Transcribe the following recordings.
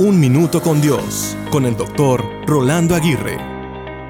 Un Minuto con Dios, con el doctor Rolando Aguirre.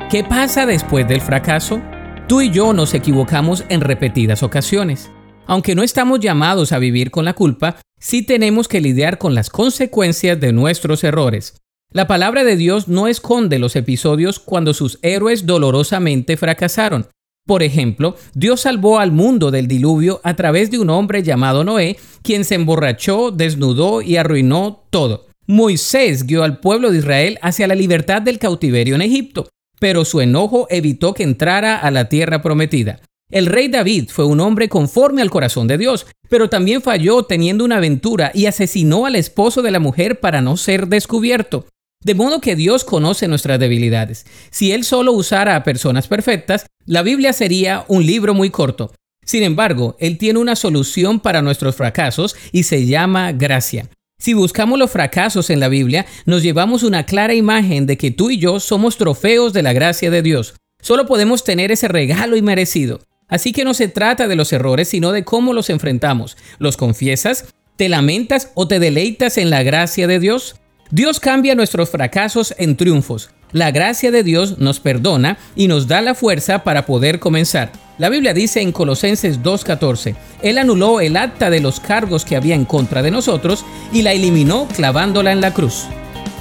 ¿Qué pasa después del fracaso? Tú y yo nos equivocamos en repetidas ocasiones. Aunque no estamos llamados a vivir con la culpa, sí tenemos que lidiar con las consecuencias de nuestros errores. La palabra de Dios no esconde los episodios cuando sus héroes dolorosamente fracasaron. Por ejemplo, Dios salvó al mundo del diluvio a través de un hombre llamado Noé, quien se emborrachó, desnudó y arruinó todo. Moisés guió al pueblo de Israel hacia la libertad del cautiverio en Egipto, pero su enojo evitó que entrara a la tierra prometida. El rey David fue un hombre conforme al corazón de Dios, pero también falló teniendo una aventura y asesinó al esposo de la mujer para no ser descubierto. De modo que Dios conoce nuestras debilidades. Si Él solo usara a personas perfectas, la Biblia sería un libro muy corto. Sin embargo, Él tiene una solución para nuestros fracasos y se llama gracia. Si buscamos los fracasos en la Biblia, nos llevamos una clara imagen de que tú y yo somos trofeos de la gracia de Dios. Solo podemos tener ese regalo inmerecido. Así que no se trata de los errores, sino de cómo los enfrentamos. ¿Los confiesas? ¿Te lamentas o te deleitas en la gracia de Dios? Dios cambia nuestros fracasos en triunfos. La gracia de Dios nos perdona y nos da la fuerza para poder comenzar. La Biblia dice en Colosenses 2.14, Él anuló el acta de los cargos que había en contra de nosotros y la eliminó clavándola en la cruz.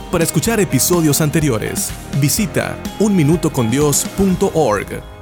Para escuchar episodios anteriores, visita unminutocondios.org.